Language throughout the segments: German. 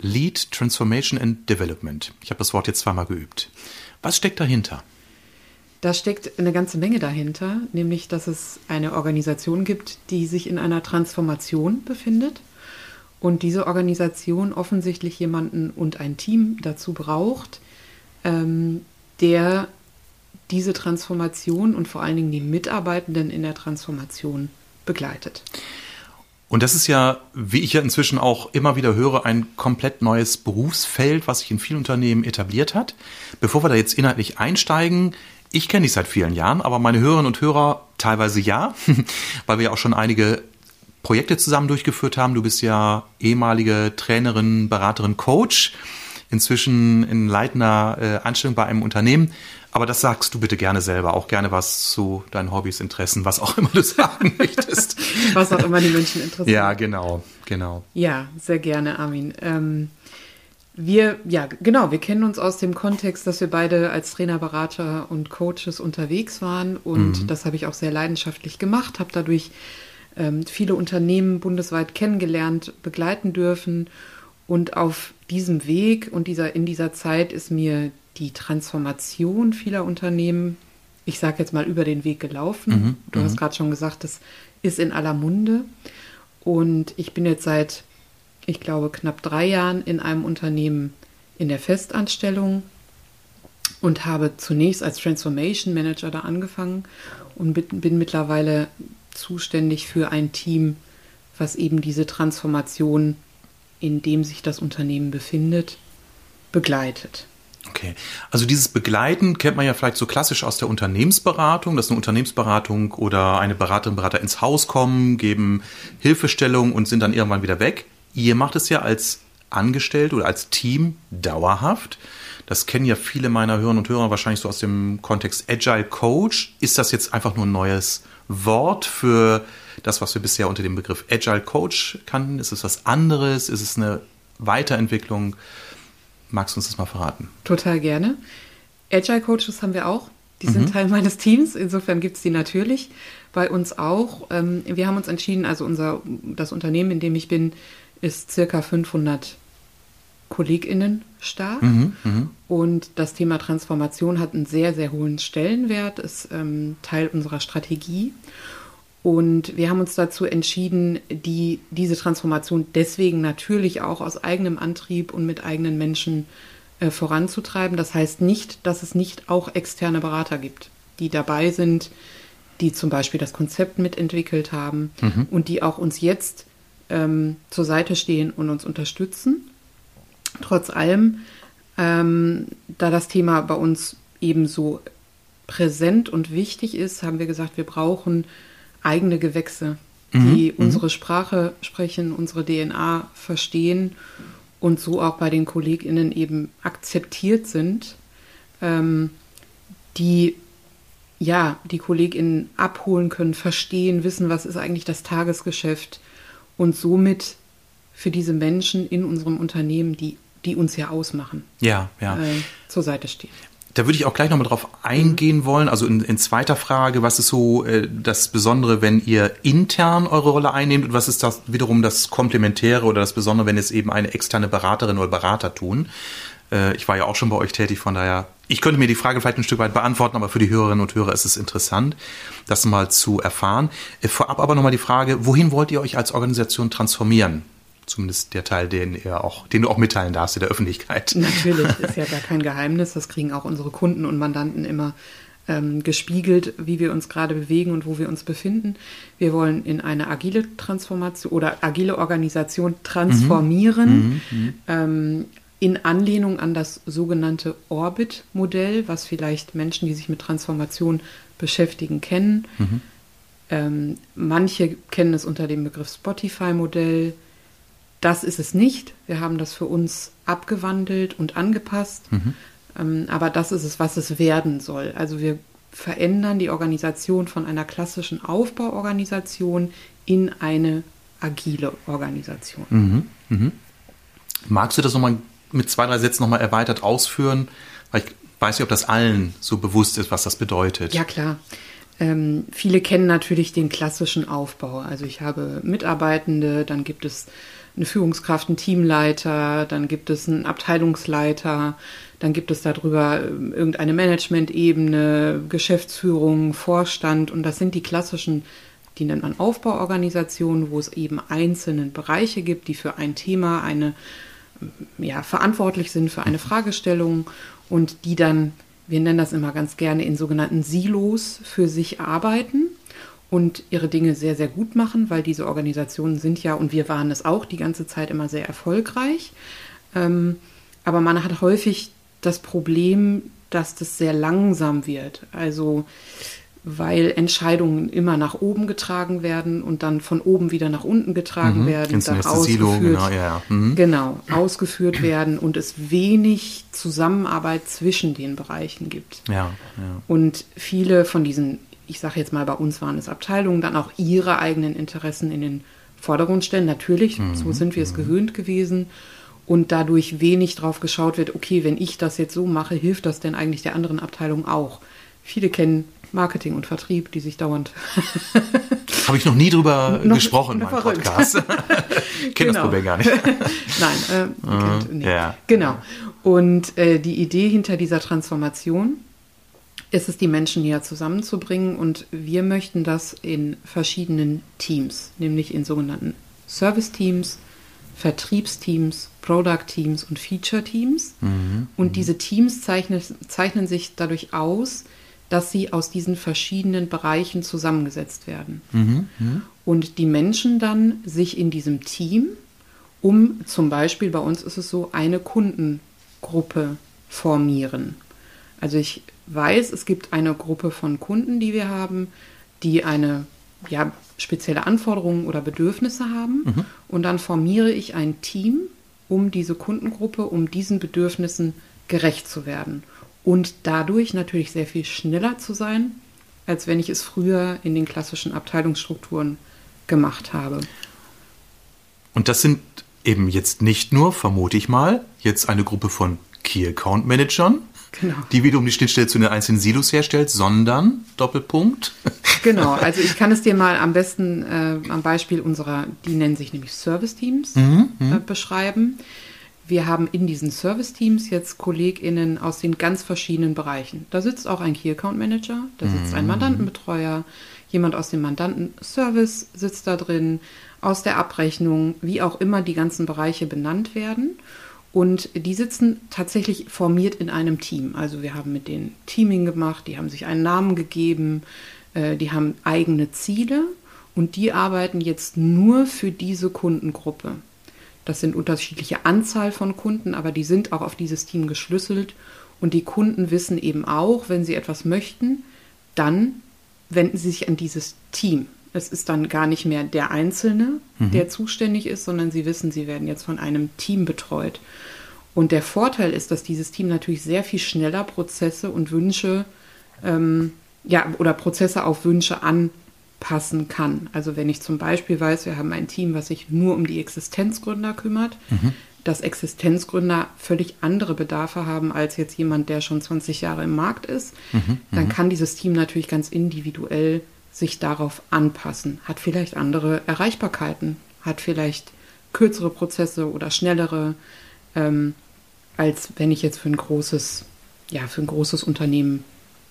Lead Transformation and Development. Ich habe das Wort jetzt zweimal geübt. Was steckt dahinter? Da steckt eine ganze Menge dahinter, nämlich dass es eine Organisation gibt, die sich in einer Transformation befindet und diese Organisation offensichtlich jemanden und ein Team dazu braucht, ähm, der diese Transformation und vor allen Dingen die Mitarbeitenden in der Transformation begleitet. Und das ist ja, wie ich ja inzwischen auch immer wieder höre, ein komplett neues Berufsfeld, was sich in vielen Unternehmen etabliert hat. Bevor wir da jetzt inhaltlich einsteigen, ich kenne dich seit vielen Jahren, aber meine Hörerinnen und Hörer teilweise ja, weil wir ja auch schon einige Projekte zusammen durchgeführt haben. Du bist ja ehemalige Trainerin, Beraterin, Coach, inzwischen in leitender äh, Anstellung bei einem Unternehmen. Aber das sagst du bitte gerne selber, auch gerne was zu deinen Hobbys, Interessen, was auch immer du sagen möchtest. was auch immer die Menschen interessiert. Ja, genau, genau. Ja, sehr gerne, Armin. Ähm, wir, ja, genau, wir kennen uns aus dem Kontext, dass wir beide als Trainer, Berater und Coaches unterwegs waren und mhm. das habe ich auch sehr leidenschaftlich gemacht, habe dadurch ähm, viele Unternehmen bundesweit kennengelernt, begleiten dürfen und auf diesem Weg und dieser, in dieser Zeit ist mir die Transformation vieler Unternehmen, ich sage jetzt mal, über den Weg gelaufen. Mhm, du hast mhm. gerade schon gesagt, das ist in aller Munde. Und ich bin jetzt seit, ich glaube, knapp drei Jahren in einem Unternehmen in der Festanstellung und habe zunächst als Transformation Manager da angefangen und bin mittlerweile zuständig für ein Team, was eben diese Transformation, in dem sich das Unternehmen befindet, begleitet. Okay, also dieses Begleiten kennt man ja vielleicht so klassisch aus der Unternehmensberatung, dass eine Unternehmensberatung oder eine Beraterin, Berater ins Haus kommen, geben Hilfestellung und sind dann irgendwann wieder weg. Ihr macht es ja als Angestellte oder als Team dauerhaft. Das kennen ja viele meiner Hörerinnen und Hörer wahrscheinlich so aus dem Kontext Agile Coach. Ist das jetzt einfach nur ein neues Wort für das, was wir bisher unter dem Begriff Agile Coach kannten? Ist es was anderes? Ist es eine Weiterentwicklung? Magst du uns das mal verraten? Total gerne. Agile Coaches haben wir auch. Die sind mhm. Teil meines Teams. Insofern gibt es die natürlich bei uns auch. Ähm, wir haben uns entschieden, also unser, das Unternehmen, in dem ich bin, ist circa 500 KollegInnen stark. Mhm, mh. Und das Thema Transformation hat einen sehr, sehr hohen Stellenwert, ist ähm, Teil unserer Strategie. Und wir haben uns dazu entschieden, die, diese Transformation deswegen natürlich auch aus eigenem Antrieb und mit eigenen Menschen äh, voranzutreiben. Das heißt nicht, dass es nicht auch externe Berater gibt, die dabei sind, die zum Beispiel das Konzept mitentwickelt haben mhm. und die auch uns jetzt ähm, zur Seite stehen und uns unterstützen. Trotz allem, ähm, da das Thema bei uns ebenso präsent und wichtig ist, haben wir gesagt, wir brauchen eigene Gewächse, die mhm. unsere mhm. Sprache sprechen, unsere DNA verstehen und so auch bei den KollegInnen eben akzeptiert sind, ähm, die ja, die KollegInnen abholen können, verstehen, wissen, was ist eigentlich das Tagesgeschäft und somit für diese Menschen in unserem Unternehmen, die, die uns ja ausmachen, ja, ja. Äh, zur Seite stehen. Da würde ich auch gleich nochmal drauf eingehen wollen. Also in, in, zweiter Frage, was ist so äh, das Besondere, wenn ihr intern eure Rolle einnehmt und was ist das wiederum das Komplementäre oder das Besondere, wenn es eben eine externe Beraterin oder Berater tun? Äh, ich war ja auch schon bei euch tätig, von daher, ich könnte mir die Frage vielleicht ein Stück weit beantworten, aber für die Hörerinnen und Hörer ist es interessant, das mal zu erfahren. Äh, vorab aber nochmal die Frage, wohin wollt ihr euch als Organisation transformieren? Zumindest der Teil, den, er auch, den du auch mitteilen darfst in der Öffentlichkeit. Natürlich, ist ja gar kein Geheimnis. Das kriegen auch unsere Kunden und Mandanten immer ähm, gespiegelt, wie wir uns gerade bewegen und wo wir uns befinden. Wir wollen in eine agile Transformation oder agile Organisation transformieren. Mhm, mhm, mhm. ähm, in Anlehnung an das sogenannte Orbit-Modell, was vielleicht Menschen, die sich mit Transformation beschäftigen, kennen. Mhm. Ähm, manche kennen es unter dem Begriff Spotify-Modell. Das ist es nicht. Wir haben das für uns abgewandelt und angepasst. Mhm. Ähm, aber das ist es, was es werden soll. Also wir verändern die Organisation von einer klassischen Aufbauorganisation in eine agile Organisation. Mhm, mhm. Magst du das nochmal mit zwei, drei Sätzen nochmal erweitert ausführen? Weil ich weiß nicht, ob das allen so bewusst ist, was das bedeutet. Ja, klar. Ähm, viele kennen natürlich den klassischen Aufbau. Also ich habe Mitarbeitende, dann gibt es eine Führungskraft, einen Teamleiter, dann gibt es einen Abteilungsleiter, dann gibt es darüber ähm, irgendeine Management-Ebene, Geschäftsführung, Vorstand und das sind die klassischen, die nennt man Aufbauorganisationen, wo es eben einzelne Bereiche gibt, die für ein Thema eine ja, verantwortlich sind für eine Fragestellung und die dann, wir nennen das immer ganz gerne, in sogenannten Silos für sich arbeiten und ihre Dinge sehr, sehr gut machen, weil diese Organisationen sind ja, und wir waren es auch die ganze Zeit immer sehr erfolgreich. Ähm, aber man hat häufig das Problem, dass das sehr langsam wird. Also weil Entscheidungen immer nach oben getragen werden und dann von oben wieder nach unten getragen mhm, werden, dann ausgeführt, Silo, genau, ja. mhm. genau, ausgeführt werden und es wenig Zusammenarbeit zwischen den Bereichen gibt. Ja, ja. Und viele von diesen, ich sage jetzt mal, bei uns waren es Abteilungen, dann auch ihre eigenen Interessen in den Vordergrund stellen. Natürlich, mhm, so sind wir es mhm. gewöhnt gewesen. Und dadurch wenig drauf geschaut wird, okay, wenn ich das jetzt so mache, hilft das denn eigentlich der anderen Abteilung auch? Viele kennen Marketing und Vertrieb, die sich dauernd. Habe ich noch nie drüber noch gesprochen in meinem Podcast. Kennt genau. das Problem gar nicht. Nein, äh, uh, kennt, nee. yeah. genau. Und äh, die Idee hinter dieser Transformation ist es, die Menschen näher zusammenzubringen. Und wir möchten das in verschiedenen Teams, nämlich in sogenannten Service-Teams, Vertriebsteams, Product-Teams und Feature-Teams. Mhm. Und mhm. diese Teams zeichnen, zeichnen sich dadurch aus, dass sie aus diesen verschiedenen Bereichen zusammengesetzt werden. Mhm, mh. Und die Menschen dann sich in diesem Team, um zum Beispiel bei uns ist es so, eine Kundengruppe formieren. Also ich weiß, es gibt eine Gruppe von Kunden, die wir haben, die eine ja, spezielle Anforderungen oder Bedürfnisse haben. Mhm. Und dann formiere ich ein Team um diese Kundengruppe, um diesen Bedürfnissen gerecht zu werden und dadurch natürlich sehr viel schneller zu sein, als wenn ich es früher in den klassischen Abteilungsstrukturen gemacht habe. Und das sind eben jetzt nicht nur, vermute ich mal, jetzt eine Gruppe von Key Account Managern, genau. die wiederum die Schnittstelle zu den einzelnen Silos herstellt, sondern Doppelpunkt. Genau, also ich kann es dir mal am besten äh, am Beispiel unserer, die nennen sich nämlich Service Teams, mhm, mhm. äh, beschreiben. Wir haben in diesen Service-Teams jetzt KollegInnen aus den ganz verschiedenen Bereichen. Da sitzt auch ein Key Account Manager, da sitzt ein mhm. Mandantenbetreuer, jemand aus dem Mandantenservice sitzt da drin, aus der Abrechnung, wie auch immer die ganzen Bereiche benannt werden. Und die sitzen tatsächlich formiert in einem Team. Also wir haben mit denen Teaming gemacht, die haben sich einen Namen gegeben, äh, die haben eigene Ziele und die arbeiten jetzt nur für diese Kundengruppe. Das sind unterschiedliche Anzahl von Kunden, aber die sind auch auf dieses Team geschlüsselt. Und die Kunden wissen eben auch, wenn sie etwas möchten, dann wenden sie sich an dieses Team. Es ist dann gar nicht mehr der Einzelne, mhm. der zuständig ist, sondern sie wissen, sie werden jetzt von einem Team betreut. Und der Vorteil ist, dass dieses Team natürlich sehr viel schneller Prozesse und Wünsche, ähm, ja, oder Prozesse auf Wünsche an passen kann. Also wenn ich zum Beispiel weiß, wir haben ein Team, was sich nur um die Existenzgründer kümmert, mhm. dass Existenzgründer völlig andere Bedarfe haben als jetzt jemand, der schon 20 Jahre im Markt ist, mhm. dann mhm. kann dieses Team natürlich ganz individuell sich darauf anpassen, hat vielleicht andere Erreichbarkeiten, hat vielleicht kürzere Prozesse oder schnellere, ähm, als wenn ich jetzt für ein großes, ja, für ein großes Unternehmen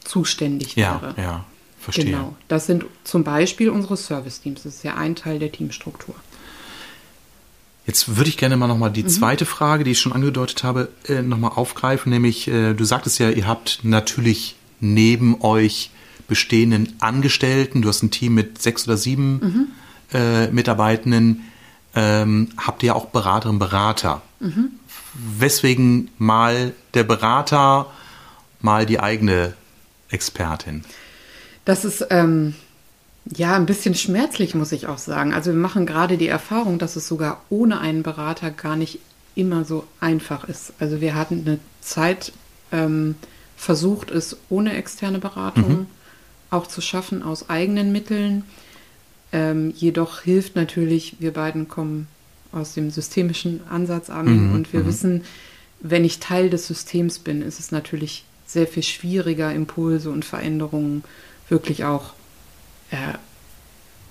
zuständig wäre. Ja, ja. Verstehe. Genau. Das sind zum Beispiel unsere Service-Teams. Das ist ja ein Teil der Teamstruktur. Jetzt würde ich gerne mal nochmal die mhm. zweite Frage, die ich schon angedeutet habe, äh, nochmal aufgreifen. Nämlich, äh, du sagtest ja, ihr habt natürlich neben euch bestehenden Angestellten, du hast ein Team mit sechs oder sieben mhm. äh, Mitarbeitenden, ähm, habt ihr auch Beraterinnen und Berater. Mhm. Weswegen mal der Berater, mal die eigene Expertin? Das ist ähm, ja ein bisschen schmerzlich, muss ich auch sagen. Also wir machen gerade die Erfahrung, dass es sogar ohne einen Berater gar nicht immer so einfach ist. Also wir hatten eine Zeit ähm, versucht es ohne externe Beratung mhm. Auch zu schaffen aus eigenen Mitteln. Ähm, jedoch hilft natürlich, wir beiden kommen aus dem systemischen Ansatz an mhm. und wir mhm. wissen, wenn ich Teil des Systems bin, ist es natürlich sehr viel schwieriger, Impulse und Veränderungen wirklich auch äh,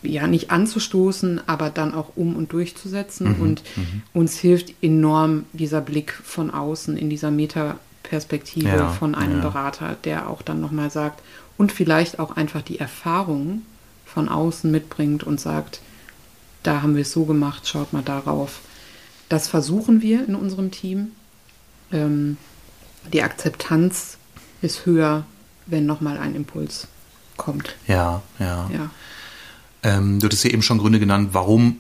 ja nicht anzustoßen, aber dann auch um und durchzusetzen. Mhm, und mhm. uns hilft enorm dieser Blick von außen in dieser Metaperspektive ja, von einem ja. Berater, der auch dann nochmal sagt und vielleicht auch einfach die Erfahrung von außen mitbringt und sagt, da haben wir es so gemacht, schaut mal darauf. Das versuchen wir in unserem Team. Ähm, die Akzeptanz ist höher, wenn nochmal ein Impuls kommt. Ja, ja. ja. Ähm, du hattest ja eben schon Gründe genannt, warum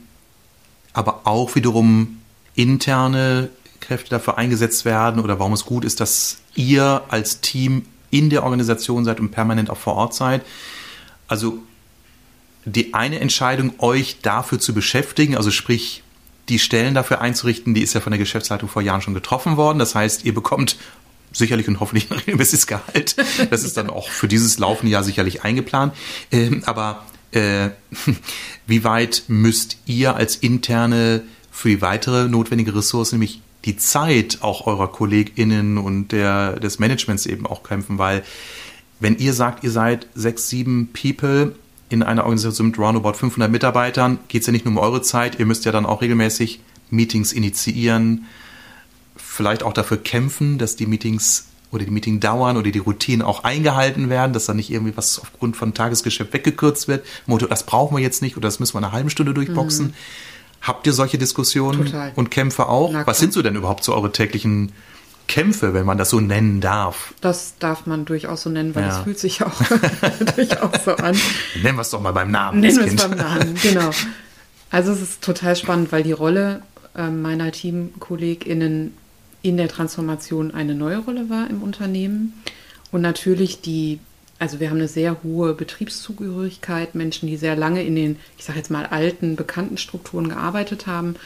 aber auch wiederum interne Kräfte dafür eingesetzt werden oder warum es gut ist, dass ihr als Team in der Organisation seid und permanent auch vor Ort seid. Also die eine Entscheidung, euch dafür zu beschäftigen, also sprich die Stellen dafür einzurichten, die ist ja von der Geschäftsleitung vor Jahren schon getroffen worden. Das heißt, ihr bekommt sicherlich und hoffentlich ein regelmäßiges Gehalt. Das ist dann auch für dieses laufende Jahr sicherlich eingeplant. Ähm, aber äh, wie weit müsst ihr als interne für die weitere notwendige Ressource, nämlich die Zeit auch eurer KollegInnen und der, des Managements eben auch kämpfen, weil wenn ihr sagt, ihr seid sechs, sieben People in einer Organisation mit roundabout 500 Mitarbeitern, geht es ja nicht nur um eure Zeit, ihr müsst ja dann auch regelmäßig Meetings initiieren, vielleicht auch dafür kämpfen, dass die Meetings oder die Meeting dauern oder die Routinen auch eingehalten werden, dass da nicht irgendwie was aufgrund von Tagesgeschäft weggekürzt wird. Motto, das brauchen wir jetzt nicht oder das müssen wir eine halbe Stunde durchboxen. Mhm. Habt ihr solche Diskussionen Total. und Kämpfe auch? Was sind so denn überhaupt so eure täglichen Kämpfe, wenn man das so nennen darf? Das darf man durchaus so nennen, weil ja. das fühlt sich auch durchaus so an. Nennen wir es doch mal beim Namen. Nennen wir es beim Namen, genau. Also es ist total spannend, weil die Rolle äh, meiner TeamkollegInnen in der Transformation eine neue Rolle war im Unternehmen. Und natürlich die, also wir haben eine sehr hohe Betriebszugehörigkeit, Menschen, die sehr lange in den, ich sage jetzt mal, alten, bekannten Strukturen gearbeitet haben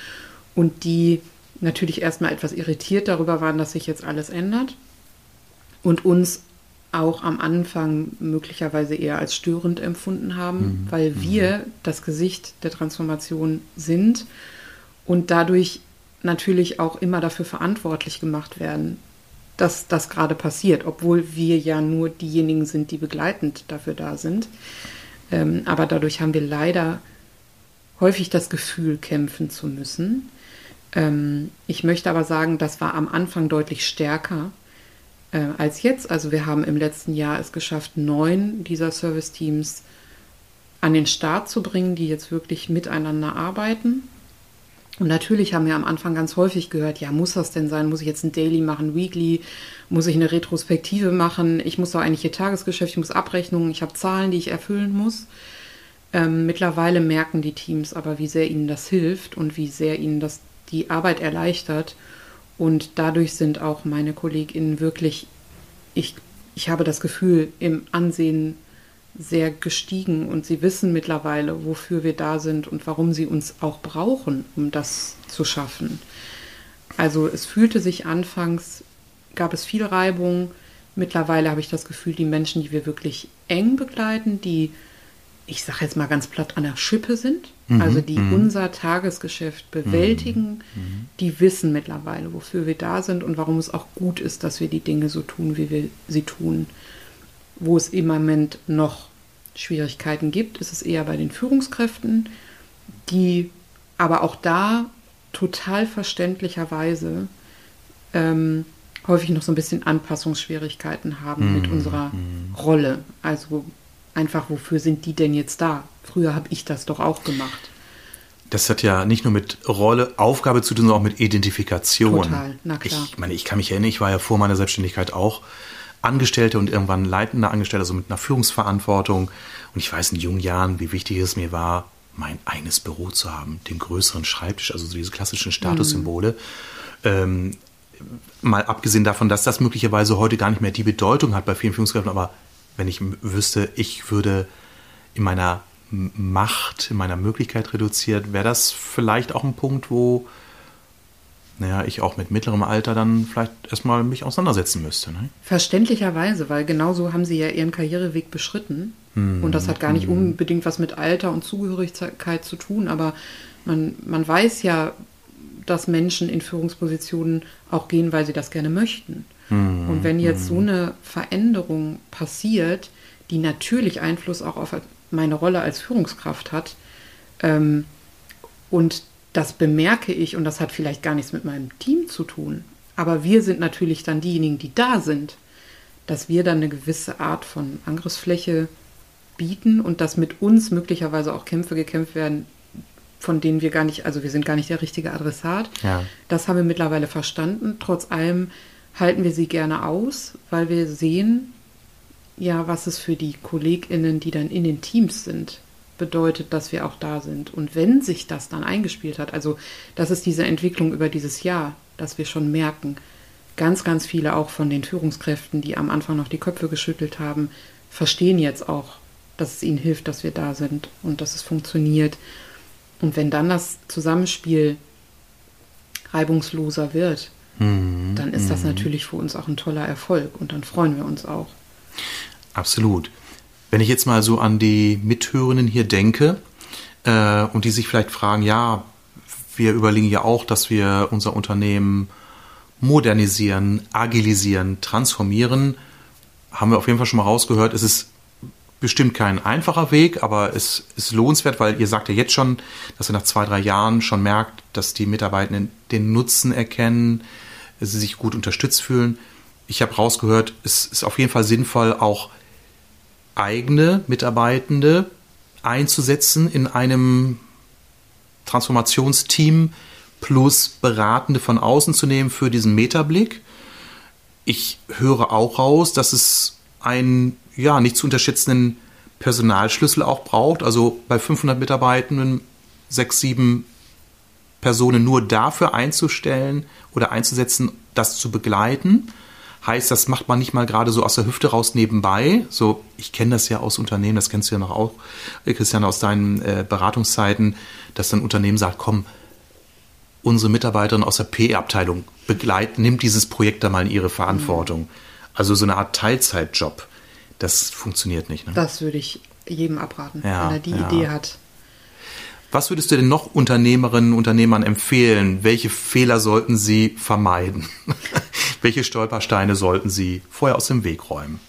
und die natürlich erstmal etwas irritiert darüber waren, dass sich jetzt alles ändert und uns auch am Anfang möglicherweise eher als störend empfunden haben, mhm. weil mhm. wir das Gesicht der Transformation sind und dadurch natürlich auch immer dafür verantwortlich gemacht werden, dass das gerade passiert, obwohl wir ja nur diejenigen sind, die begleitend dafür da sind. Ähm, aber dadurch haben wir leider häufig das Gefühl, kämpfen zu müssen. Ähm, ich möchte aber sagen, das war am Anfang deutlich stärker äh, als jetzt. Also wir haben im letzten Jahr es geschafft, neun dieser Service-Teams an den Start zu bringen, die jetzt wirklich miteinander arbeiten. Und natürlich haben wir am Anfang ganz häufig gehört, ja, muss das denn sein? Muss ich jetzt ein Daily machen, Weekly? Muss ich eine Retrospektive machen? Ich muss doch eigentlich hier Tagesgeschäft, ich muss Abrechnungen, ich habe Zahlen, die ich erfüllen muss. Ähm, mittlerweile merken die Teams aber, wie sehr ihnen das hilft und wie sehr ihnen das die Arbeit erleichtert. Und dadurch sind auch meine KollegInnen wirklich, ich, ich habe das Gefühl, im Ansehen sehr gestiegen und sie wissen mittlerweile, wofür wir da sind und warum sie uns auch brauchen, um das zu schaffen. Also es fühlte sich anfangs, gab es viel Reibung. Mittlerweile habe ich das Gefühl, die Menschen, die wir wirklich eng begleiten, die, ich sage jetzt mal ganz platt, an der Schippe sind, mhm, also die mhm. unser Tagesgeschäft bewältigen, mhm, mhm, die wissen mittlerweile, wofür wir da sind und warum es auch gut ist, dass wir die Dinge so tun, wie wir sie tun wo es im Moment noch Schwierigkeiten gibt, ist es eher bei den Führungskräften, die aber auch da total verständlicherweise ähm, häufig noch so ein bisschen Anpassungsschwierigkeiten haben mm, mit unserer mm. Rolle. Also einfach, wofür sind die denn jetzt da? Früher habe ich das doch auch gemacht. Das hat ja nicht nur mit Rolle, Aufgabe zu tun, sondern auch mit Identifikation. Total, na klar. Ich meine, ich kann mich erinnern, ich war ja vor meiner Selbstständigkeit auch Angestellte und irgendwann leitender Angestellter, so mit einer Führungsverantwortung. Und ich weiß in jungen Jahren, wie wichtig es mir war, mein eigenes Büro zu haben, den größeren Schreibtisch, also so diese klassischen Statussymbole. Mhm. Ähm, mal abgesehen davon, dass das möglicherweise heute gar nicht mehr die Bedeutung hat bei vielen Führungskräften, aber wenn ich wüsste, ich würde in meiner Macht, in meiner Möglichkeit reduziert, wäre das vielleicht auch ein Punkt, wo naja, ich auch mit mittlerem Alter dann vielleicht erstmal mich auseinandersetzen müsste. Ne? Verständlicherweise, weil genauso haben sie ja ihren Karriereweg beschritten. Hm, und das hat gar nicht hm. unbedingt was mit Alter und Zugehörigkeit zu tun, aber man, man weiß ja, dass Menschen in Führungspositionen auch gehen, weil sie das gerne möchten. Hm, und wenn jetzt so hm. eine Veränderung passiert, die natürlich Einfluss auch auf meine Rolle als Führungskraft hat, ähm, und das bemerke ich und das hat vielleicht gar nichts mit meinem Team zu tun. Aber wir sind natürlich dann diejenigen, die da sind, dass wir dann eine gewisse Art von Angriffsfläche bieten und dass mit uns möglicherweise auch Kämpfe gekämpft werden, von denen wir gar nicht, also wir sind gar nicht der richtige Adressat. Ja. Das haben wir mittlerweile verstanden. Trotz allem halten wir sie gerne aus, weil wir sehen, ja, was es für die KollegInnen, die dann in den Teams sind, bedeutet, dass wir auch da sind. Und wenn sich das dann eingespielt hat, also das ist diese Entwicklung über dieses Jahr, dass wir schon merken, ganz, ganz viele auch von den Führungskräften, die am Anfang noch die Köpfe geschüttelt haben, verstehen jetzt auch, dass es ihnen hilft, dass wir da sind und dass es funktioniert. Und wenn dann das Zusammenspiel reibungsloser wird, mhm. dann ist das mhm. natürlich für uns auch ein toller Erfolg und dann freuen wir uns auch. Absolut. Wenn ich jetzt mal so an die Mithörenden hier denke äh, und die sich vielleicht fragen, ja, wir überlegen ja auch, dass wir unser Unternehmen modernisieren, agilisieren, transformieren, haben wir auf jeden Fall schon mal rausgehört, es ist bestimmt kein einfacher Weg, aber es ist lohnenswert, weil ihr sagt ja jetzt schon, dass ihr nach zwei, drei Jahren schon merkt, dass die Mitarbeitenden den Nutzen erkennen, sie sich gut unterstützt fühlen. Ich habe rausgehört, es ist auf jeden Fall sinnvoll, auch eigene Mitarbeitende einzusetzen in einem Transformationsteam plus Beratende von außen zu nehmen für diesen Metablick. Ich höre auch raus, dass es einen ja, nicht zu unterschätzenden Personalschlüssel auch braucht. Also bei 500 Mitarbeitenden sechs, sieben Personen nur dafür einzustellen oder einzusetzen, das zu begleiten heißt, das macht man nicht mal gerade so aus der Hüfte raus nebenbei. So, ich kenne das ja aus Unternehmen, das kennst du ja noch auch, Christian, aus deinen äh, Beratungszeiten, dass ein Unternehmen sagt, komm, unsere Mitarbeiterin aus der PR-Abteilung begleiten, nimmt dieses Projekt da mal in ihre Verantwortung. Mhm. Also so eine Art Teilzeitjob, das funktioniert nicht. Ne? Das würde ich jedem abraten, ja, wenn er die ja. Idee hat. Was würdest du denn noch Unternehmerinnen und Unternehmern empfehlen? Welche Fehler sollten sie vermeiden? Welche Stolpersteine sollten sie vorher aus dem Weg räumen?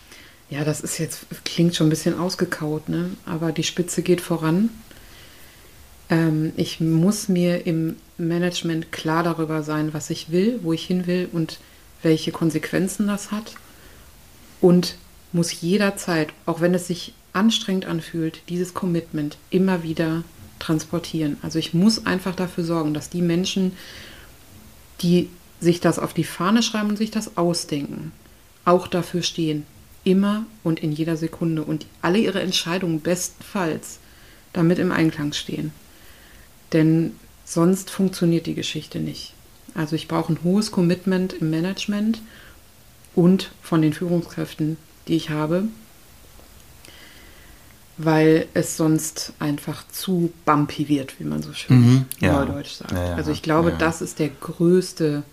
Ja, das ist jetzt, klingt schon ein bisschen ausgekaut, ne? aber die Spitze geht voran. Ähm, ich muss mir im Management klar darüber sein, was ich will, wo ich hin will und welche Konsequenzen das hat. Und muss jederzeit, auch wenn es sich anstrengend anfühlt, dieses Commitment immer wieder transportieren. Also ich muss einfach dafür sorgen, dass die Menschen, die sich das auf die Fahne schreiben und sich das ausdenken, auch dafür stehen. Immer und in jeder Sekunde und alle ihre Entscheidungen bestenfalls damit im Einklang stehen. Denn sonst funktioniert die Geschichte nicht. Also ich brauche ein hohes Commitment im Management und von den Führungskräften, die ich habe, weil es sonst einfach zu bumpy wird, wie man so schön mhm, ja. neudeutsch sagt. Ja, ja, also ich glaube, das ist der größte,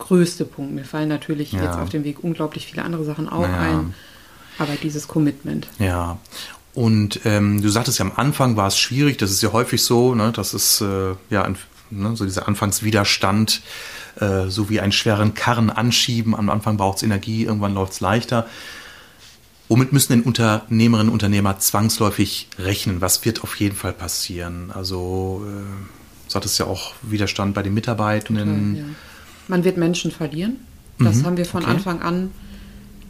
größte Punkt. Mir fallen natürlich jetzt auf dem Weg unglaublich viele andere Sachen auch ein, aber dieses Commitment. Ja. Und ähm, du sagtest ja am Anfang war es schwierig, das ist ja häufig so, ne, das ist äh, ja ein, ne, so dieser Anfangswiderstand, äh, so wie einen schweren Karren anschieben. Am Anfang braucht es Energie, irgendwann läuft es leichter. Womit müssen denn Unternehmerinnen und Unternehmer zwangsläufig rechnen? Was wird auf jeden Fall passieren? Also, äh, sagtest ja auch Widerstand bei den Mitarbeitenden. Total, ja. Man wird Menschen verlieren. Das mhm, haben wir von okay. Anfang an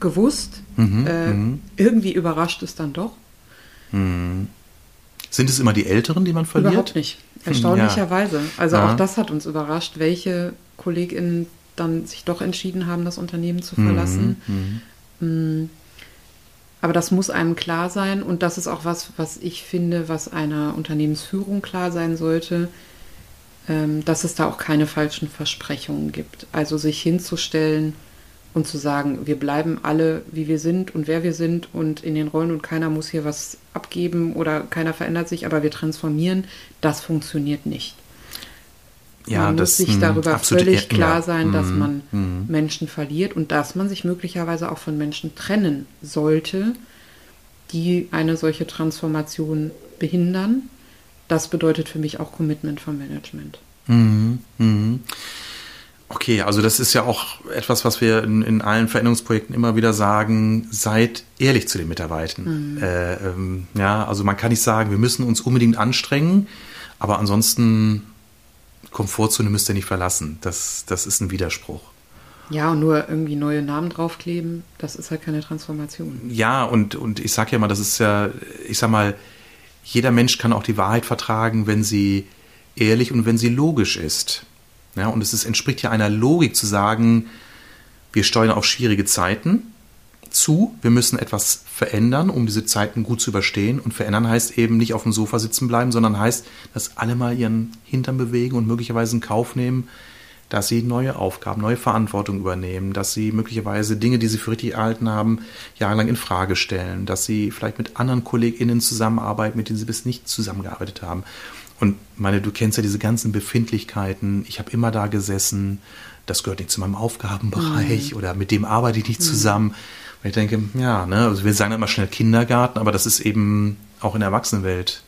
gewusst. Mhm, äh, mhm. irgendwie überrascht es dann doch. Mhm. Sind es immer die Älteren, die man verliert? Überhaupt nicht. Erstaunlicherweise. Ja. Also ja. auch das hat uns überrascht, welche KollegInnen dann sich doch entschieden haben, das Unternehmen zu verlassen. Mhm, mhm. Mm. Aber das muss einem klar sein und das ist auch was, was ich finde, was einer Unternehmensführung klar sein sollte, dass es da auch keine falschen Versprechungen gibt. Also sich hinzustellen und zu sagen, wir bleiben alle, wie wir sind und wer wir sind und in den Rollen und keiner muss hier was abgeben oder keiner verändert sich, aber wir transformieren, das funktioniert nicht. Ja, man das, muss sich mh, darüber absolut, völlig klar sein, dass Mhm, man mhm. Menschen verliert und dass man sich möglicherweise auch von Menschen trennen sollte, die eine solche Transformation behindern. Das bedeutet für mich auch Commitment vom Management. Okay, also das ist ja auch etwas, was wir in, in allen Veränderungsprojekten immer wieder sagen, seid ehrlich zu den Mitarbeitern. Äh, ähm, ja, also man kann nicht sagen, wir müssen uns unbedingt anstrengen, aber ansonsten Komfortzone müsst ihr nicht verlassen. Das, das ist ein Widerspruch. Ja, und nur irgendwie neue Namen draufkleben, das ist halt keine Transformation. Ja, und, und ich sage ja mal, das ist ja, ich sag mal, jeder Mensch kann auch die Wahrheit vertragen, wenn sie ehrlich und wenn sie logisch ist. Ja, und es ist, entspricht ja einer Logik zu sagen, wir steuern auf schwierige Zeiten zu, wir müssen etwas verändern, um diese Zeiten gut zu überstehen. Und verändern heißt eben nicht auf dem Sofa sitzen bleiben, sondern heißt, dass alle mal ihren Hintern bewegen und möglicherweise in Kauf nehmen, dass sie neue Aufgaben, neue Verantwortung übernehmen, dass sie möglicherweise Dinge, die sie für richtig erhalten haben, jahrelang in Frage stellen, dass sie vielleicht mit anderen KollegInnen zusammenarbeiten, mit denen sie bis nicht zusammengearbeitet haben. Und meine, du kennst ja diese ganzen Befindlichkeiten. Ich habe immer da gesessen, das gehört nicht zu meinem Aufgabenbereich oder mit dem arbeite ich nicht zusammen. Und ich denke, ja, ne, also wir sagen immer schnell Kindergarten, aber das ist eben auch in der Erwachsenenwelt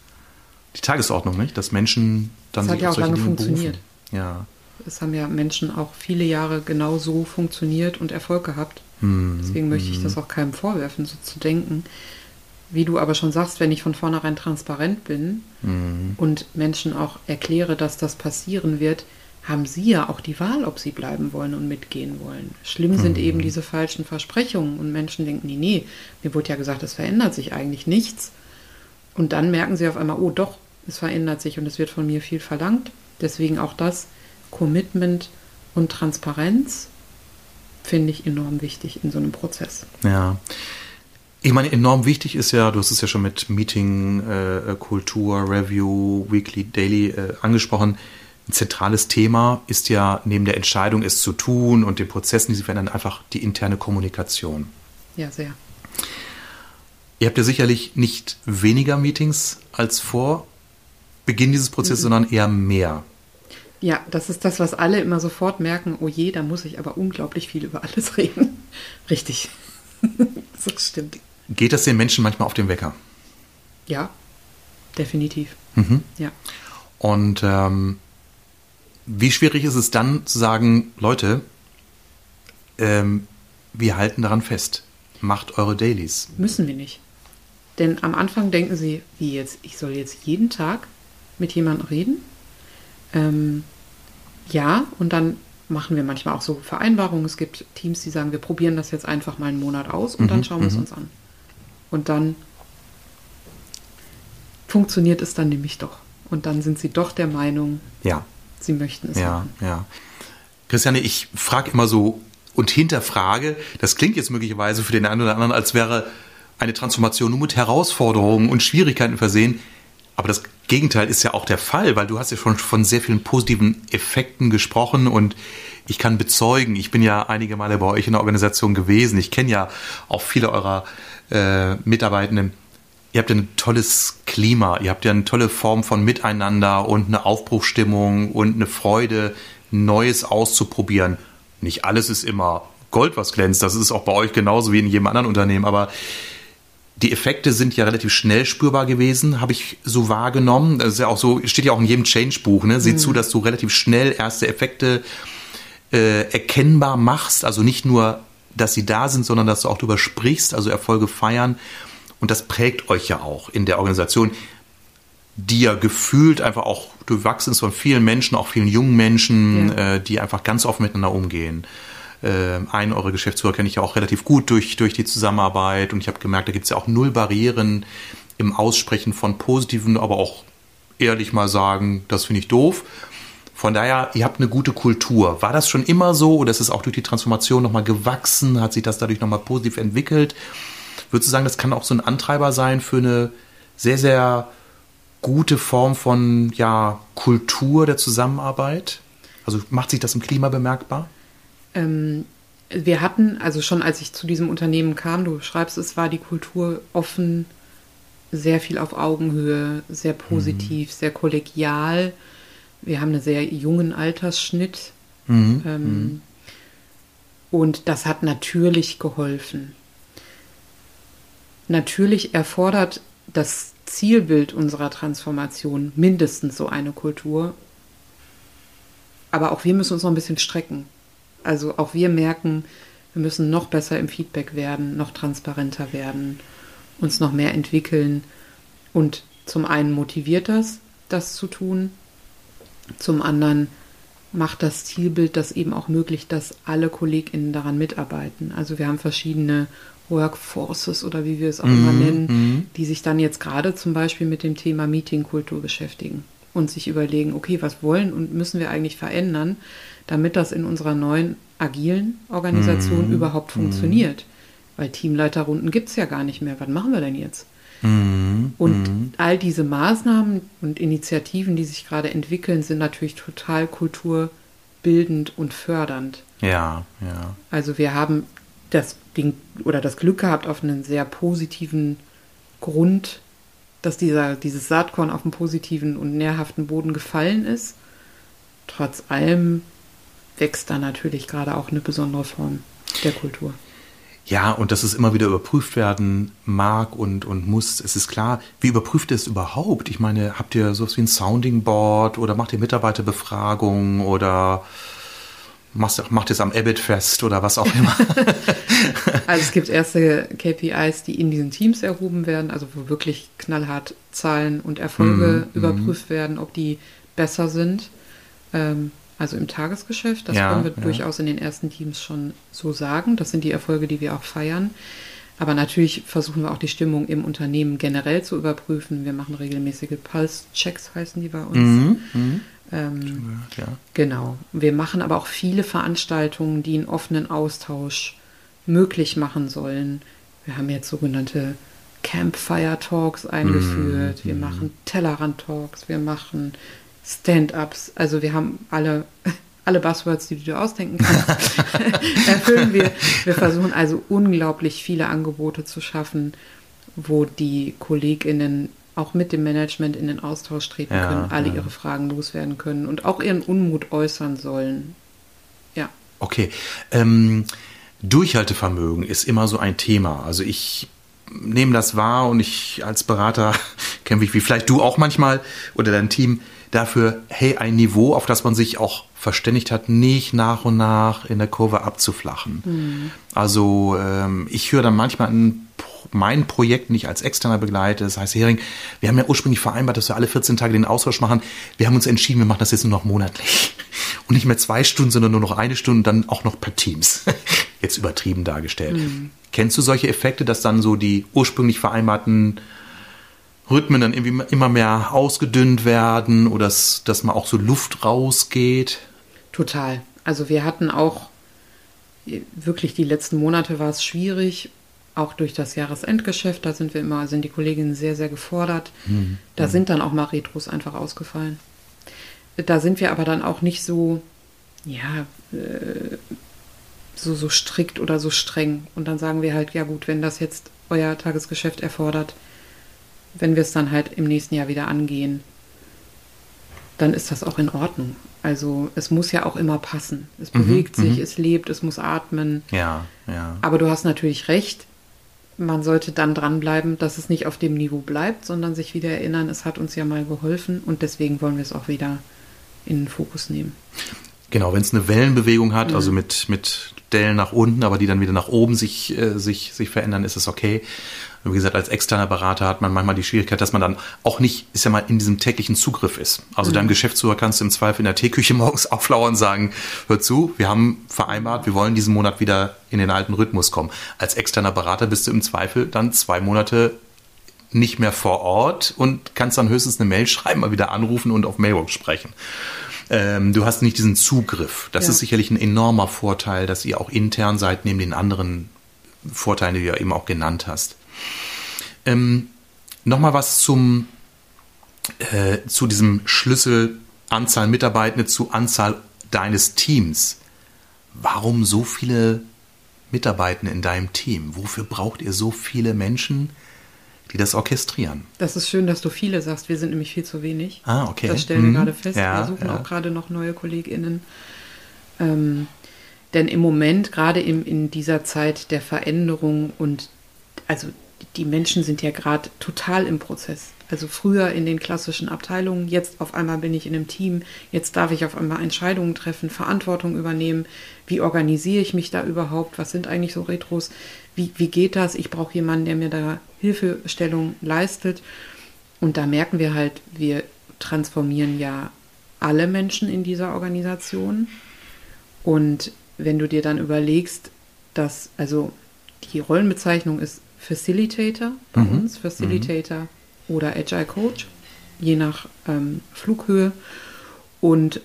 die Tagesordnung, nicht? Dass Menschen dann Das hat sich ja auf auch solche lange Dinge funktioniert. berufen. Ja. Es haben ja Menschen auch viele Jahre genau so funktioniert und Erfolg gehabt. Deswegen möchte ich das auch keinem vorwerfen, so zu denken. Wie du aber schon sagst, wenn ich von vornherein transparent bin und Menschen auch erkläre, dass das passieren wird, haben sie ja auch die Wahl, ob sie bleiben wollen und mitgehen wollen. Schlimm sind eben diese falschen Versprechungen und Menschen denken, nee, nee, mir wurde ja gesagt, es verändert sich eigentlich nichts. Und dann merken sie auf einmal, oh doch, es verändert sich und es wird von mir viel verlangt. Deswegen auch das Commitment und Transparenz finde ich enorm wichtig in so einem Prozess. Ja. Ich meine, enorm wichtig ist ja, du hast es ja schon mit Meeting, äh, Kultur, Review, Weekly, Daily äh, angesprochen. Ein zentrales Thema ist ja neben der Entscheidung, es zu tun und den Prozessen, die sie verändern, einfach die interne Kommunikation. Ja, sehr. Ihr habt ja sicherlich nicht weniger Meetings als vor Beginn dieses Prozesses, sondern eher mehr. Ja, das ist das, was alle immer sofort merken. Oh je, da muss ich aber unglaublich viel über alles reden. Richtig. das stimmt. Geht das den Menschen manchmal auf den Wecker? Ja, definitiv. Ja. Und ähm, wie schwierig ist es dann zu sagen, Leute, ähm, wir halten daran fest. Macht eure Dailies. Müssen wir nicht. Denn am Anfang denken sie, wie jetzt, ich soll jetzt jeden Tag mit jemandem reden. Ähm, ja, und dann machen wir manchmal auch so Vereinbarungen. Es gibt Teams, die sagen, wir probieren das jetzt einfach mal einen Monat aus und dann schauen wir es uns an. Und dann funktioniert es dann nämlich doch. Und dann sind sie doch der Meinung, Ja, sie möchten es ja, machen. ja. Christiane, ich frage immer so und hinterfrage, das klingt jetzt möglicherweise für den einen oder anderen, als wäre eine Transformation nur mit Herausforderungen und Schwierigkeiten versehen. Aber das Gegenteil ist ja auch der Fall, weil du hast ja schon von sehr vielen positiven Effekten gesprochen und ich kann bezeugen, ich bin ja einige Male bei euch in der Organisation gewesen. Ich kenne ja auch viele eurer äh, Mitarbeitenden. Ihr habt ja ein tolles Klima, ihr habt ja eine tolle Form von Miteinander und eine Aufbruchstimmung und eine Freude, Neues auszuprobieren. Nicht alles ist immer Gold, was glänzt. Das ist auch bei euch genauso wie in jedem anderen Unternehmen. Aber die Effekte sind ja relativ schnell spürbar gewesen, habe ich so wahrgenommen. Das ist ja auch so, steht ja auch in jedem Change-Buch. Ne? Sieh zu, dass du relativ schnell erste Effekte äh, erkennbar machst. Also nicht nur, dass sie da sind, sondern dass du auch darüber sprichst, also Erfolge feiern. Und das prägt euch ja auch in der Organisation, die ja gefühlt einfach auch durchwachsen ist von vielen Menschen, auch vielen jungen Menschen, Ja. äh, die einfach ganz offen miteinander umgehen. Äh, einen eurer Geschäftsführer kenne ich ja auch relativ gut durch, durch die Zusammenarbeit und ich habe gemerkt, da gibt es ja auch null Barrieren im Aussprechen von positiven, aber auch ehrlich mal sagen, das finde ich doof. Von daher, ihr habt eine gute Kultur. War das schon immer so oder ist es auch durch die Transformation nochmal gewachsen? Hat sich das dadurch nochmal positiv entwickelt? Würdest du sagen, das kann auch so ein Antreiber sein für eine sehr, sehr gute Form von ja, Kultur der Zusammenarbeit? Also macht sich das im Klima bemerkbar? Ähm, wir hatten, also schon als ich zu diesem Unternehmen kam, du schreibst, es war die Kultur offen, sehr viel auf Augenhöhe, sehr positiv, sehr kollegial. Wir haben einen sehr jungen Altersschnitt. Mhm. Ähm, mhm. Und das hat natürlich geholfen. Natürlich erfordert das Zielbild unserer Transformation mindestens so eine Kultur. Aber auch wir müssen uns noch ein bisschen strecken. Also auch wir merken, wir müssen noch besser im Feedback werden, noch transparenter werden, uns noch mehr entwickeln. Und zum einen motiviert das, das zu tun. Zum anderen macht das Zielbild das eben auch möglich, dass alle KollegInnen daran mitarbeiten. Also wir haben verschiedene Workforces oder wie wir es auch mm, immer nennen, mm. die sich dann jetzt gerade zum Beispiel mit dem Thema Meetingkultur beschäftigen und sich überlegen, okay, was wollen und müssen wir eigentlich verändern, damit das in unserer neuen agilen Organisation mm, überhaupt funktioniert. Weil Teamleiterrunden gibt es ja gar nicht mehr. Was machen wir denn jetzt? Mhm. Und mhm. all diese Maßnahmen und Initiativen, die sich gerade entwickeln, sind natürlich total kulturbildend und fördernd. Ja, ja. Also wir haben das Ding oder das Glück gehabt auf einen sehr positiven Grund, dass dieser, dieses Saatkorn auf einen positiven und nährhaften Boden gefallen ist. Trotz allem wächst da natürlich gerade auch eine besondere Form der Kultur. Ja, und dass es immer wieder überprüft werden mag und, und muss. Es ist klar, wie überprüft ihr es überhaupt? Ich meine, habt ihr sowas wie ein Sounding Board oder macht ihr Mitarbeiterbefragungen oder machst, macht es am Ebbet fest oder was auch immer? also es gibt erste KPIs, die in diesen Teams erhoben werden, also wo wirklich knallhart Zahlen und Erfolge mm, überprüft mm. werden, ob die besser sind. Ähm, also im Tagesgeschäft. Das ja, können wir ja. durchaus in den ersten Teams schon so sagen. Das sind die Erfolge, die wir auch feiern. Aber natürlich versuchen wir auch die Stimmung im Unternehmen generell zu überprüfen. Wir machen regelmäßige Pulse-Checks, heißen die bei uns. Mhm. Ähm, ja. Genau. Wir machen aber auch viele Veranstaltungen, die einen offenen Austausch möglich machen sollen. Wir haben jetzt sogenannte Campfire Talks eingeführt. Mhm, wir mhm. machen Tellerrand Talks. Wir machen Stand-ups. Also wir haben alle, alle Buzzwords, die du dir ausdenken kannst, erfüllen wir. Wir versuchen also unglaublich viele Angebote zu schaffen, wo die KollegInnen auch mit dem Management in den Austausch treten ja, können, alle ja. ihre Fragen loswerden können und auch ihren Unmut äußern sollen. Ja. Okay. Ähm, Durchhaltevermögen ist immer so ein Thema. Also ich nehme das wahr und ich als Berater kämpfe ich, wie vielleicht du auch manchmal oder dein Team, dafür, hey, ein Niveau, auf das man sich auch verständigt hat, nicht nach und nach in der Kurve abzuflachen. Mhm. Also ähm, ich höre dann manchmal in mein Projekt nicht als externer Begleiter. Das heißt, Hering, wir haben ja ursprünglich vereinbart, dass wir alle 14 Tage den Austausch machen. Wir haben uns entschieden, wir machen das jetzt nur noch monatlich. Und nicht mehr zwei Stunden, sondern nur noch eine Stunde, dann auch noch per Teams. Jetzt übertrieben dargestellt. Mhm. Kennst du solche Effekte, dass dann so die ursprünglich vereinbarten Rhythmen dann irgendwie immer mehr ausgedünnt werden oder dass, dass mal auch so Luft rausgeht? Total. Also wir hatten auch wirklich die letzten Monate war es schwierig, auch durch das Jahresendgeschäft. Da sind wir immer, sind die Kolleginnen sehr, sehr gefordert. Mhm. Da mhm. sind dann auch mal Retros einfach ausgefallen. Da sind wir aber dann auch nicht so, ja, äh, so, so strikt oder so streng. Und dann sagen wir halt, ja gut, wenn das jetzt euer Tagesgeschäft erfordert, wenn wir es dann halt im nächsten Jahr wieder angehen, dann ist das auch in Ordnung. Also es muss ja auch immer passen. Es mhm, bewegt sich, mhm. es lebt, es muss atmen. Ja, ja. Aber du hast natürlich recht. Man sollte dann dranbleiben, dass es nicht auf dem Niveau bleibt, sondern sich wieder erinnern, es hat uns ja mal geholfen und deswegen wollen wir es auch wieder in den Fokus nehmen. Genau, wenn es eine Wellenbewegung hat, mhm. also mit, mit Dellen nach unten, aber die dann wieder nach oben sich, äh, sich, sich verändern, ist es okay. Wie gesagt, als externer Berater hat man manchmal die Schwierigkeit, dass man dann auch nicht, ist ja mal in diesem täglichen Zugriff ist. Also mhm. deinem Geschäftsführer kannst du im Zweifel in der Teeküche morgens auflauern und sagen, hör zu, wir haben vereinbart, wir wollen diesen Monat wieder in den alten Rhythmus kommen. Als externer Berater bist du im Zweifel dann zwei Monate nicht mehr vor Ort und kannst dann höchstens eine Mail schreiben, mal wieder anrufen und auf Mailbox sprechen. Ähm, du hast nicht diesen Zugriff. Das ja. ist sicherlich ein enormer Vorteil, dass ihr auch intern seid, neben den anderen Vorteilen, die du ja eben auch genannt hast. Ähm, Nochmal was zum, äh, zu diesem Schlüssel Anzahl Mitarbeitende zu Anzahl deines Teams. Warum so viele Mitarbeitende in deinem Team? Wofür braucht ihr so viele Menschen? die das orchestrieren. Das ist schön, dass du viele sagst. Wir sind nämlich viel zu wenig. Ah, okay. Das stellen wir Mhm. gerade fest. Ja, wir suchen ja. auch gerade noch neue KollegInnen. Ähm, denn im Moment, gerade in, in dieser Zeit der Veränderung und also die Menschen sind ja gerade total im Prozess. Also früher in den klassischen Abteilungen, jetzt auf einmal bin ich in einem Team, jetzt darf ich auf einmal Entscheidungen treffen, Verantwortung übernehmen. Wie organisiere ich mich da überhaupt? Was sind eigentlich so Retros? Wie, wie geht das? Ich brauche jemanden, der mir da Hilfestellung leistet. Und da merken wir halt, wir transformieren ja alle Menschen in dieser Organisation. Und wenn du dir dann überlegst, dass, also die Rollenbezeichnung ist Facilitator bei uns, Facilitator oder Agile Coach, je nach ähm, Flughöhe. Und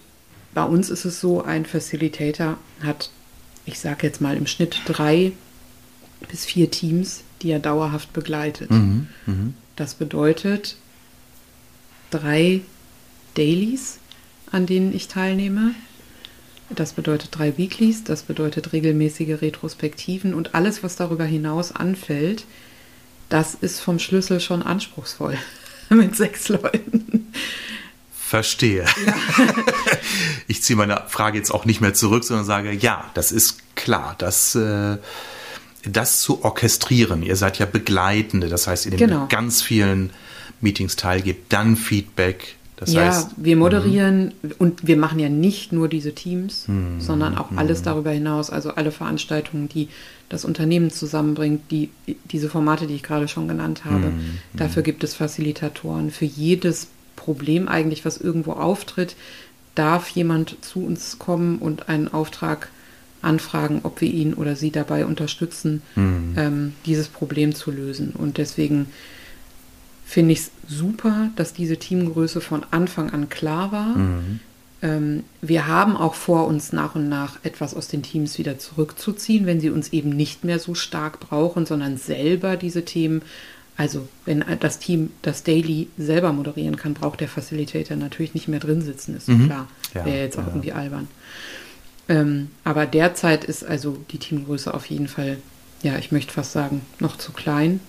bei uns ist es so, ein Facilitator hat, ich sage jetzt mal im Schnitt drei bis vier Teams, die er dauerhaft begleitet. Das bedeutet drei Dailies, an denen ich teilnehme. Das bedeutet drei Weeklies, das bedeutet regelmäßige Retrospektiven und alles, was darüber hinaus anfällt, das ist vom Schlüssel schon anspruchsvoll mit sechs Leuten. Verstehe. ich ziehe meine Frage jetzt auch nicht mehr zurück, sondern sage, ja, das ist klar, das, äh, das zu orchestrieren. Ihr seid ja Begleitende, das heißt, ihr nehmt Genau. an ganz vielen Meetings teil, gebt dann Feedback. Das ja, heißt, wir moderieren und wir machen ja nicht nur diese Teams, sondern auch alles darüber hinaus, also alle Veranstaltungen, die das Unternehmen zusammenbringt, die, diese Formate, die ich gerade schon genannt habe. Dafür gibt es Facilitatoren. Für jedes Problem eigentlich, was irgendwo auftritt, darf jemand zu uns kommen und einen Auftrag anfragen, ob wir ihn oder sie dabei unterstützen, ähm, dieses Problem zu lösen. Und deswegen finde ich es super, dass diese Teamgröße von Anfang an klar war. Ähm, wir haben auch vor, uns nach und nach etwas aus den Teams wieder zurückzuziehen, wenn sie uns eben nicht mehr so stark brauchen, sondern selber diese Themen, also wenn das Team das Daily selber moderieren kann, braucht der Facilitator natürlich nicht mehr drin sitzen, ist so klar. Ja, Wäre jetzt auch ja. irgendwie albern. Ähm, aber derzeit ist also die Teamgröße auf jeden Fall, ja, ich möchte fast sagen, noch zu klein.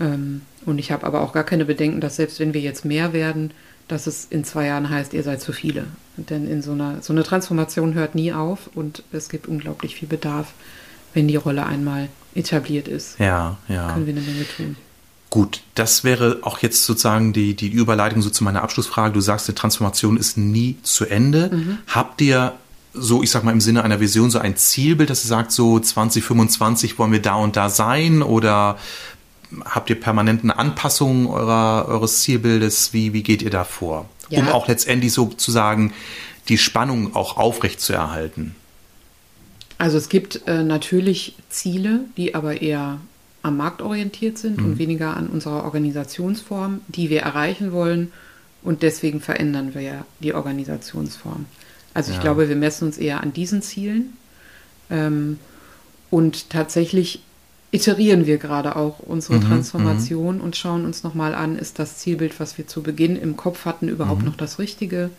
Ähm, und ich habe aber auch gar keine Bedenken, dass selbst wenn wir jetzt mehr werden, dass es in zwei Jahren heißt, ihr seid zu viele. Denn in so einer, so eine Transformation hört nie auf und es gibt unglaublich viel Bedarf, wenn die Rolle einmal etabliert ist. ja, ja. Können wir eine Menge tun. Gut, das wäre auch jetzt sozusagen die, die Überleitung so zu meiner Abschlussfrage. Du sagst, die Transformation ist nie zu Ende. Habt ihr so, ich sag mal im Sinne einer Vision, so ein Zielbild, dass ihr sagt, so 2025 wollen wir da und da sein? Oder habt ihr permanenten Anpassungen eurer, eures Zielbildes? Wie, wie geht ihr da vor? Ja. Um auch letztendlich sozusagen die Spannung auch aufrecht zu erhalten. Also es gibt äh, natürlich Ziele, die aber eher am Markt orientiert sind und weniger an unserer Organisationsform, die wir erreichen wollen. Und deswegen verändern wir ja die Organisationsform. Also ich Ja. glaube, wir messen uns eher an diesen Zielen. Ähm, und tatsächlich iterieren wir gerade auch unsere Transformation und schauen uns nochmal an, ist das Zielbild, was wir zu Beginn im Kopf hatten, überhaupt noch das Richtige?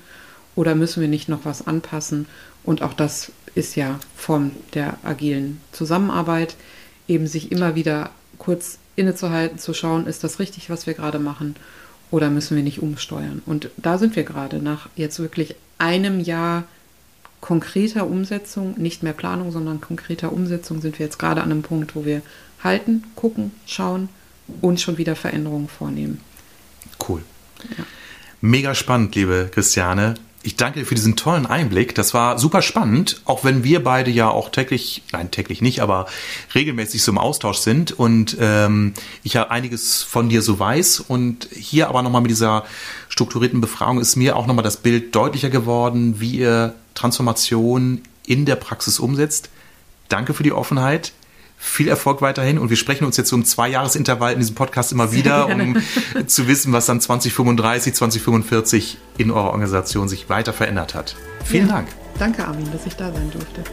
Oder müssen wir nicht noch was anpassen? Und auch das ist ja Form der agilen Zusammenarbeit, eben sich immer wieder kurz innezuhalten, zu schauen, ist das richtig, was wir gerade machen? Oder müssen wir nicht umsteuern? Und da sind wir gerade nach jetzt wirklich einem Jahr konkreter Umsetzung, nicht mehr Planung, sondern konkreter Umsetzung, sind wir jetzt gerade an einem Punkt, wo wir halten, gucken, schauen und schon wieder Veränderungen vornehmen. Cool. Mega spannend, liebe Christiane. Ich danke dir für diesen tollen Einblick. Das war super spannend, auch wenn wir beide ja auch täglich, nein, täglich nicht, aber regelmäßig so im Austausch sind und ähm, ich ja einiges von dir so weiß. Und hier aber nochmal mit dieser strukturierten Befragung ist mir auch nochmal das Bild deutlicher geworden, wie ihr Transformation in der Praxis umsetzt. Danke für die Offenheit. Viel Erfolg weiterhin und wir sprechen uns jetzt so im Zwei-Jahres-Intervall in diesem Podcast immer wieder, um zu wissen, was dann 2035, 2045 in eurer Organisation sich weiter verändert hat. Vielen Ja. Dank. Danke, Armin, dass ich da sein durfte.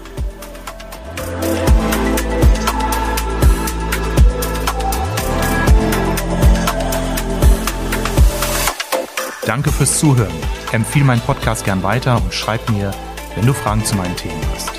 Danke fürs Zuhören. Empfehle meinen Podcast gern weiter und schreib mir, wenn du Fragen zu meinen Themen hast.